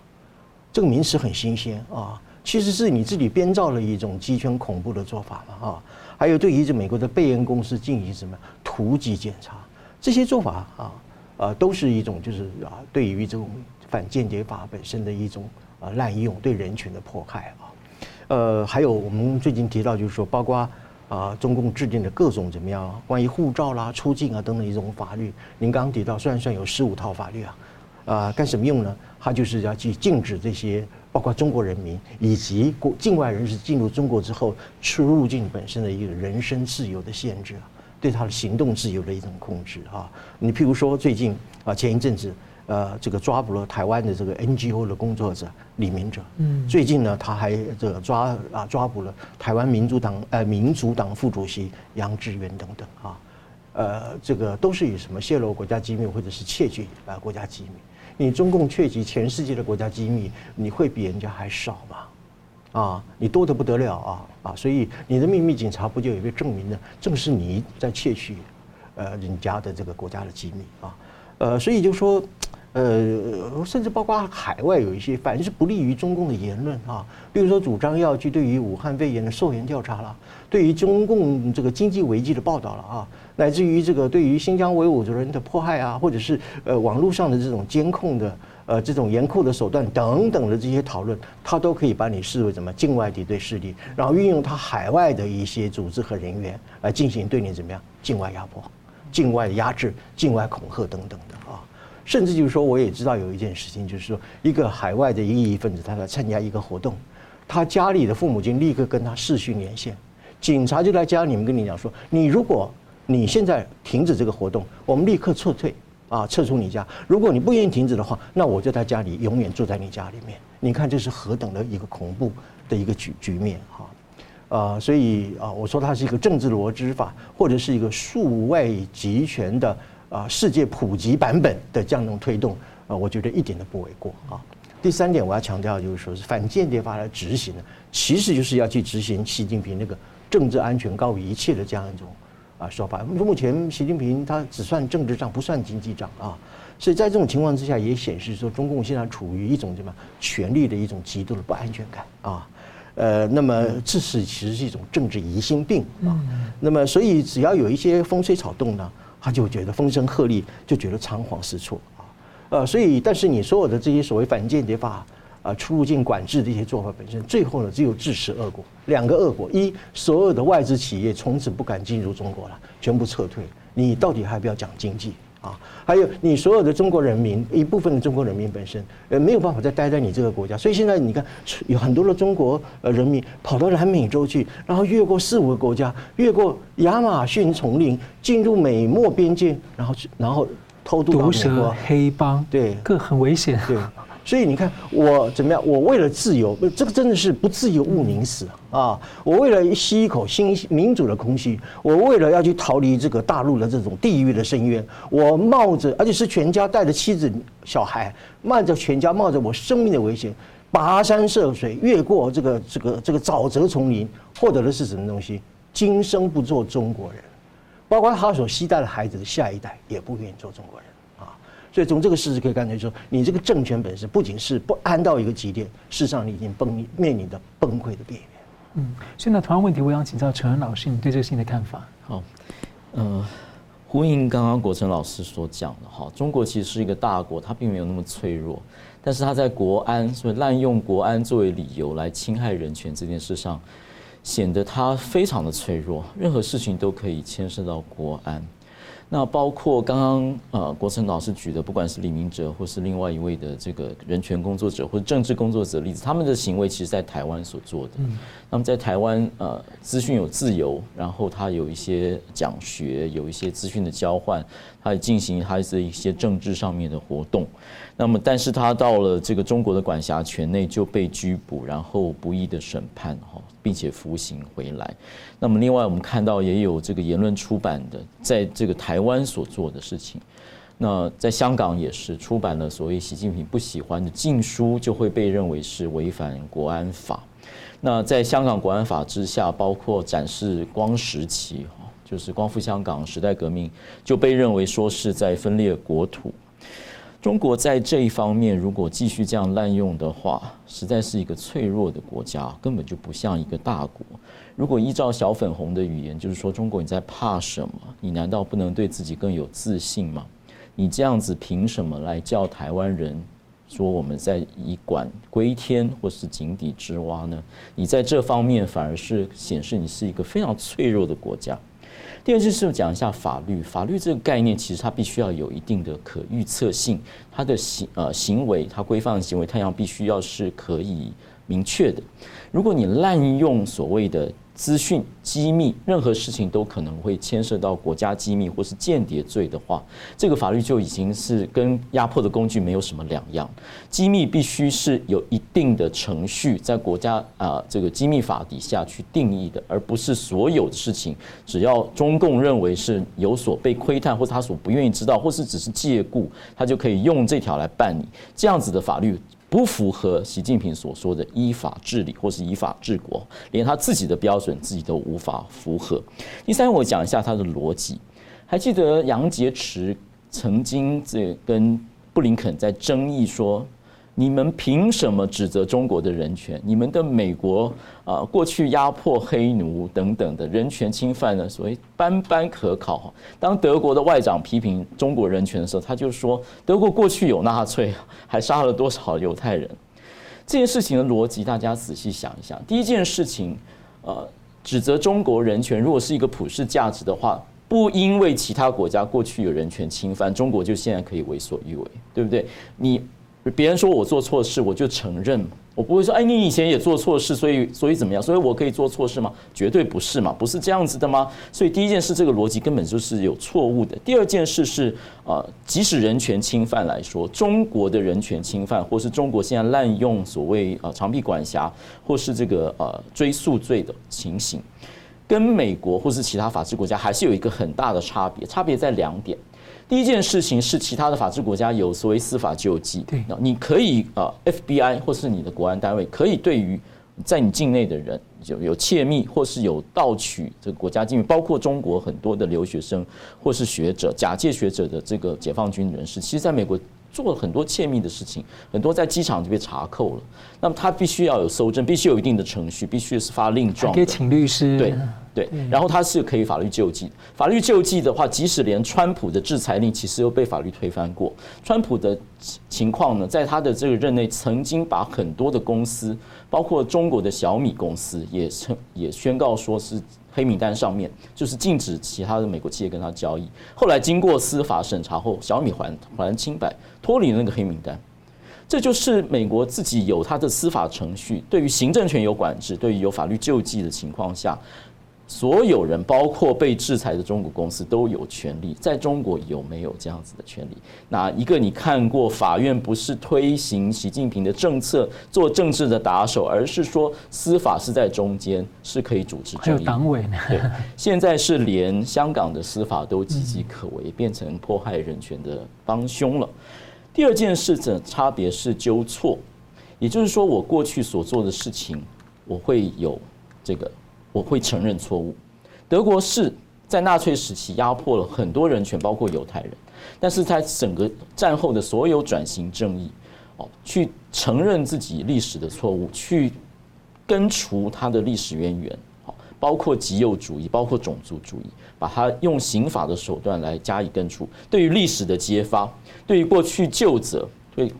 这个名词很新鲜啊，其实是你自己编造了一种极权恐怖的做法嘛啊。还有对于这美国的贝恩公司进行什么突击检查，这些做法啊，呃，都是一种就是啊，对于这种反间谍法本身的一种啊滥用，对人权的迫害啊。呃，还有我们最近提到，就是说，包括啊，中共制定的各种怎么样关于护照啦、出境啊等等一种法律。您刚刚提到，算算有十五套法律啊，啊，干什么用呢？它就是要去禁止这些。包括中国人民以及国境外人士进入中国之后出入境本身的一个人身自由的限制啊，对他的行动自由的一种控制啊。你譬如说最近啊，前一阵子呃，这个抓捕了台湾的这个 NGO 的工作者李明哲。嗯，最近呢，他还这个抓啊抓捕了台湾民主党呃民主党副主席杨志远等等啊，呃，这个都是以什么泄露国家机密或者是窃取啊国家机密？你中共窃取全世界的国家机密，你会比人家还少吗？啊，你多的不得了啊啊！所以你的秘密警察不就有被证明呢？正是你在窃取呃人家的这个国家的机密啊，呃，所以就说。呃，甚至包括海外有一些反正是不利于中共的言论啊，比如说主张要去对于武汉肺炎的溯源调查了，对于中共这个经济危机的报道了啊，乃至于这个对于新疆维吾尔人的迫害啊，或者是呃网络上的这种监控的呃这种严酷的手段等等的这些讨论，他都可以把你视为什么境外敌对势力，然后运用他海外的一些组织和人员来进行对你怎么样境外压迫、境外压制、境外恐吓等等的。甚至就是说，我也知道有一件事情，就是说，一个海外的异议分子，他来参加一个活动，他家里的父母亲立刻跟他视讯连线，警察就在家里面跟你讲说，你如果你现在停止这个活动，我们立刻撤退啊，撤出你家。如果你不愿意停止的话，那我就在家里永远住在你家里面。你看这是何等的一个恐怖的一个局局面哈，啊，所以啊，我说它是一个政治罗织法，或者是一个数位集权的。啊，世界普及版本的这样一种推动，啊，我觉得一点都不为过啊。第三点，我要强调就是说，是反间谍法来执行呢，其实就是要去执行习近平那个政治安全高于一切的这样一种啊说法。目前，习近平他只算政治账，不算经济账啊。所以在这种情况之下，也显示说，中共现在处于一种什么权力的一种极度的不安全感啊。呃，那么这是其实是一种政治疑心病啊。那么，所以只要有一些风吹草动呢。他就觉得风声鹤唳，就觉得仓皇失措。啊，呃，所以但是你所有的这些所谓反间谍法啊、出入境管制的一些做法本身，最后呢只有自食恶果，两个恶果：一，所有的外资企业从此不敢进入中国了，全部撤退，你到底还不要讲经济？啊，还有你所有的中国人民，一部分的中国人民本身，呃，没有办法再待在你这个国家，所以现在你看，有很多的中国呃人民跑到南美洲去，然后越过四五个国家，越过亚马逊丛林，进入美墨边境，然后去，然后偷渡到美国。毒蛇黑帮，对，更很危险。对。*laughs* 所以你看我怎么样？我为了自由，这个真的是不自由勿宁死啊！我为了吸一口新民主的空气，我为了要去逃离这个大陆的这种地狱的深渊，我冒着而且是全家带着妻子小孩，冒着全家冒着我生命的危险，跋山涉水，越过这个这个这个沼泽丛林，获得的是什么东西？今生不做中国人，包括他所携带的孩子的下一代也不愿意做中国人。所以从这个事实可以看出，说你这个政权本身不仅是不安到一个极点，事实上你已经崩面临的崩溃的边缘。嗯，现在同样问题，我想请教陈恩老师，你对这个事情的看法？好，呃，呼应刚刚国成老师所讲的哈，中国其实是一个大国，它并没有那么脆弱，但是它在国安，所以滥用国安作为理由来侵害人权这件事上，显得它非常的脆弱，任何事情都可以牵涉到国安。那包括刚刚呃国成老师举的，不管是李明哲或是另外一位的这个人权工作者或者政治工作者的例子，他们的行为其实在台湾所做的。那么在台湾呃资讯有自由，然后他有一些讲学，有一些资讯的交换，他也进行他的一些政治上面的活动。那么但是他到了这个中国的管辖权内就被拘捕，然后不义的审判哈。并且服刑回来。那么，另外我们看到也有这个言论出版的，在这个台湾所做的事情。那在香港也是出版了所谓习近平不喜欢的禁书，就会被认为是违反国安法。那在香港国安法之下，包括展示光时期，就是光复香港时代革命，就被认为说是在分裂国土。中国在这一方面，如果继续这样滥用的话，实在是一个脆弱的国家，根本就不像一个大国。如果依照小粉红的语言，就是说中国你在怕什么？你难道不能对自己更有自信吗？你这样子凭什么来叫台湾人说我们在以管窥天或是井底之蛙呢？你在这方面反而是显示你是一个非常脆弱的国家。第二就是讲一下法律，法律这个概念其实它必须要有一定的可预测性，它的行呃行为，它规范的行为，它要必须要是可以明确的。如果你滥用所谓的资讯机密，任何事情都可能会牵涉到国家机密或是间谍罪的话，这个法律就已经是跟压迫的工具没有什么两样。机密必须是有一定的程序，在国家啊这个机密法底下去定义的，而不是所有的事情，只要中共认为是有所被窥探，或者他所不愿意知道，或是只是借故，他就可以用这条来办理。这样子的法律。不符合习近平所说的依法治理或是依法治国，连他自己的标准自己都无法符合。第三，我讲一下他的逻辑。还记得杨洁篪曾经这跟布林肯在争议说。你们凭什么指责中国的人权？你们的美国啊，过去压迫黑奴等等的人权侵犯呢？所谓斑斑可考。当德国的外长批评中国人权的时候，他就说德国过去有纳粹，还杀了多少犹太人？这件事情的逻辑，大家仔细想一想。第一件事情，呃，指责中国人权，如果是一个普世价值的话，不因为其他国家过去有人权侵犯，中国就现在可以为所欲为，对不对？你。别人说我做错事，我就承认，我不会说，哎，你以前也做错事，所以所以怎么样？所以我可以做错事吗？绝对不是嘛，不是这样子的吗？所以第一件事，这个逻辑根本就是有错误的。第二件事是，啊，即使人权侵犯来说，中国的人权侵犯，或是中国现在滥用所谓啊长臂管辖，或是这个呃追诉罪的情形，跟美国或是其他法治国家还是有一个很大的差别，差别在两点。第一件事情是，其他的法治国家有所谓司法救济，对，你可以啊，FBI 或是你的国安单位可以对于在你境内的人有有窃密或是有盗取这个国家机密，包括中国很多的留学生或是学者、假借学者的这个解放军人士，其实在美国做了很多窃密的事情，很多在机场就被查扣了。那么他必须要有搜证，必须有一定的程序，必须是发令状，可以请律师，对。对，然后他是可以法律救济。法律救济的话，即使连川普的制裁令，其实又被法律推翻过。川普的情况呢，在他的这个任内，曾经把很多的公司，包括中国的小米公司，也称也宣告说是黑名单上面，就是禁止其他的美国企业跟他交易。后来经过司法审查后，小米还还清白，脱离那个黑名单。这就是美国自己有他的司法程序，对于行政权有管制，对于有法律救济的情况下。所有人，包括被制裁的中国公司，都有权利。在中国有没有这样子的权利？哪一个你看过？法院不是推行习近平的政策，做政治的打手，而是说司法是在中间，是可以主持正义。还有党委呢？对，现在是连香港的司法都岌岌可危，变成迫害人权的帮凶了。第二件事的差别是纠错，也就是说，我过去所做的事情，我会有这个。我会承认错误。德国是在纳粹时期压迫了很多人权，包括犹太人，但是在整个战后的所有转型正义，哦，去承认自己历史的错误，去根除它的历史渊源，好，包括极右主义，包括种族主义，把它用刑法的手段来加以根除。对于历史的揭发，对于过去旧责，对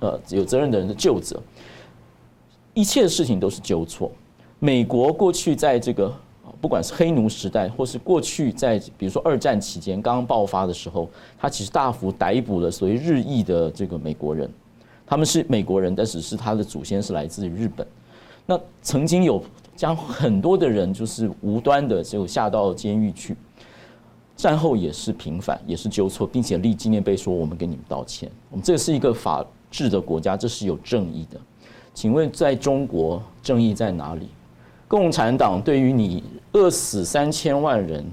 呃有责任的人的旧责，一切的事情都是纠错。美国过去在这个不管是黑奴时代，或是过去在比如说二战期间刚刚爆发的时候，他其实大幅逮捕了所谓日裔的这个美国人，他们是美国人，但只是他的祖先是来自于日本。那曾经有将很多的人就是无端的就下到监狱去，战后也是平反，也是纠错，并且立纪念碑说我们给你们道歉。我们这是一个法治的国家，这是有正义的。请问在中国正义在哪里？共产党对于你饿死三千万人，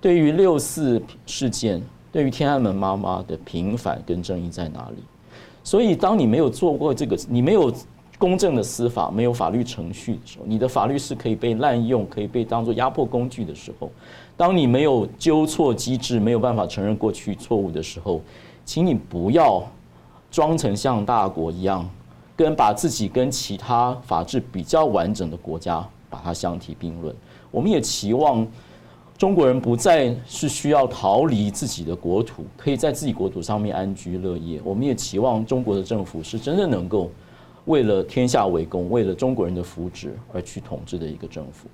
对于六四事件，对于天安门妈妈的平反跟正义在哪里？所以，当你没有做过这个，你没有公正的司法，没有法律程序的时候，你的法律是可以被滥用，可以被当作压迫工具的时候，当你没有纠错机制，没有办法承认过去错误的时候，请你不要装成像大国一样，跟把自己跟其他法治比较完整的国家。把它相提并论，我们也期望中国人不再是需要逃离自己的国土，可以在自己国土上面安居乐业。我们也期望中国的政府是真正能够为了天下为公，为了中国人的福祉而去统治的一个政府。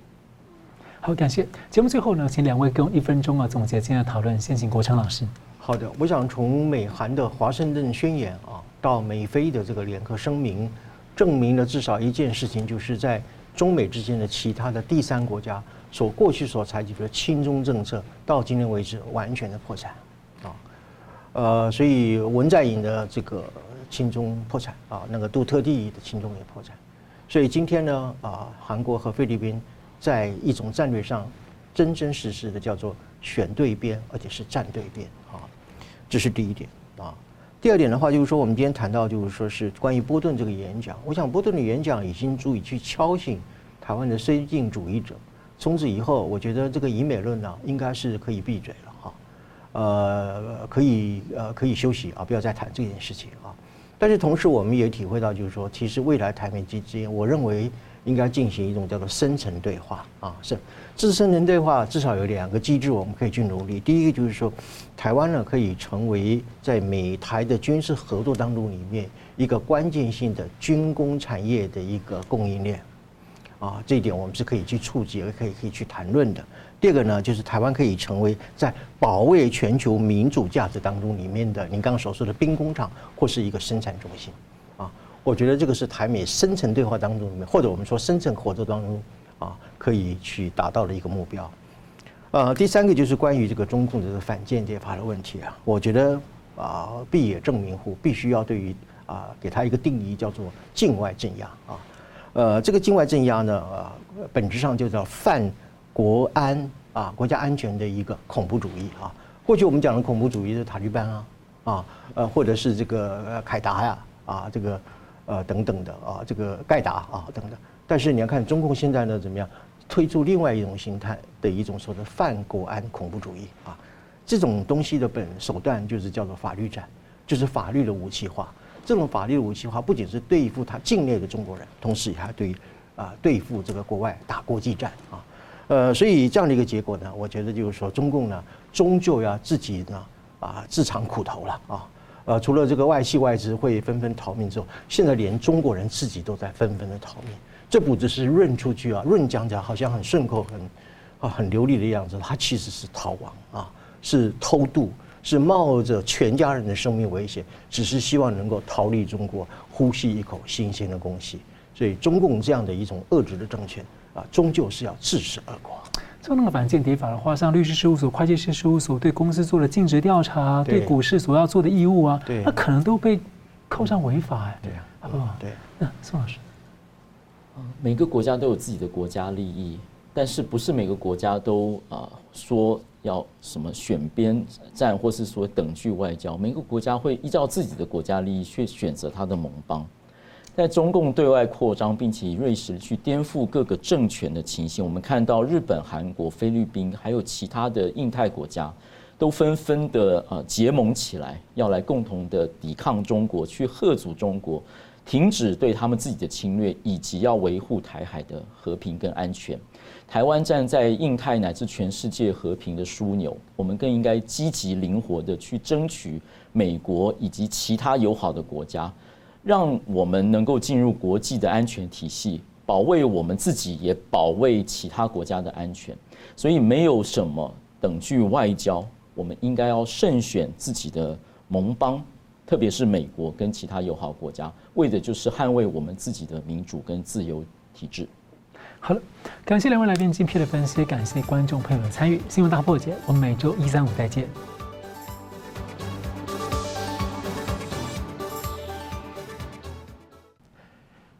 好，感谢节目最后呢，请两位给我一分钟啊总结今天的讨论。先请国强老师。好的，我想从美韩的华盛顿宣言啊，到美菲的这个联合声明，证明了至少一件事情，就是在。中美之间的其他的第三国家所过去所采取的亲中政策，到今天为止完全的破产，啊，呃，所以文在寅的这个亲中破产啊，那个杜特地的亲中也破产，所以今天呢，啊，韩国和菲律宾在一种战略上真真实实的叫做选对边，而且是站对边啊，这是第一点啊。第二点的话，就是说我们今天谈到，就是说是关于波顿这个演讲。我想波顿的演讲已经足以去敲醒台湾的绥靖主义者。从此以后，我觉得这个以美论呢，应该是可以闭嘴了哈。呃，可以呃可以休息啊，不要再谈这件事情啊。但是同时，我们也体会到，就是说，其实未来台美之间，我认为。应该进行一种叫做深层对话啊，是，这深层对话至少有两个机制，我们可以去努力。第一个就是说，台湾呢可以成为在美台的军事合作当中里面一个关键性的军工产业的一个供应链，啊，这一点我们是可以去触及，也可以可以去谈论的。第二个呢，就是台湾可以成为在保卫全球民主价值当中里面的您刚刚所说的兵工厂或是一个生产中心。啊我觉得这个是台美深层对话当中里面，或者我们说深层合作当中啊，可以去达到的一个目标。呃，第三个就是关于这个中共的反间谍法的问题啊，我觉得啊，必也证明乎，必须要对于啊，给他一个定义，叫做境外镇压啊。呃，这个境外镇压呢，呃，本质上就叫犯国安啊，国家安全的一个恐怖主义啊。过去我们讲的恐怖主义是塔利班啊，啊，呃，或者是这个呃凯达呀，啊，这个。呃，等等的啊，这个盖达啊，等等。但是你要看中共现在呢，怎么样推出另外一种形态的一种说的泛国安恐怖主义啊？这种东西的本手段就是叫做法律战，就是法律的武器化。这种法律武器化不仅是对付他境内的中国人，同时也还对啊对付这个国外打国际战啊。呃，所以这样的一个结果呢，我觉得就是说中共呢，终究要自己呢啊自尝苦头了啊。呃，除了这个外系外资会纷纷逃命之后，现在连中国人自己都在纷纷的逃命。这不只是润出去啊，润讲讲好像很顺口、很啊很流利的样子，他其实是逃亡啊，是偷渡，是冒着全家人的生命危险，只是希望能够逃离中国，呼吸一口新鲜的空气。所以，中共这样的一种恶质的政权啊，终究是要自食恶果。做那个反间谍法的话，像律师事务所、会计师事务所对公司做了尽职调查，对股市所要做的义务啊，那可能都被扣上违法哎。对啊，好不好？对。那宋老师，每个国家都有自己的国家利益，但是不是每个国家都啊说要什么选边站，或是说等距外交？每个国家会依照自己的国家利益去选择他的盟邦。在中共对外扩张，并且以锐实去颠覆各个政权的情形，我们看到日本、韩国、菲律宾，还有其他的印太国家，都纷纷的呃结盟起来，要来共同的抵抗中国，去吓阻中国，停止对他们自己的侵略，以及要维护台海的和平跟安全。台湾站在印太乃至全世界和平的枢纽，我们更应该积极灵活的去争取美国以及其他友好的国家。让我们能够进入国际的安全体系，保卫我们自己，也保卫其他国家的安全。所以，没有什么等距外交，我们应该要慎选自己的盟邦，特别是美国跟其他友好国家，为的就是捍卫我们自己的民主跟自由体制。好了，感谢两位来宾精辟的分析，感谢观众朋友的参与。新闻大破解，我们每周一、三、五再见。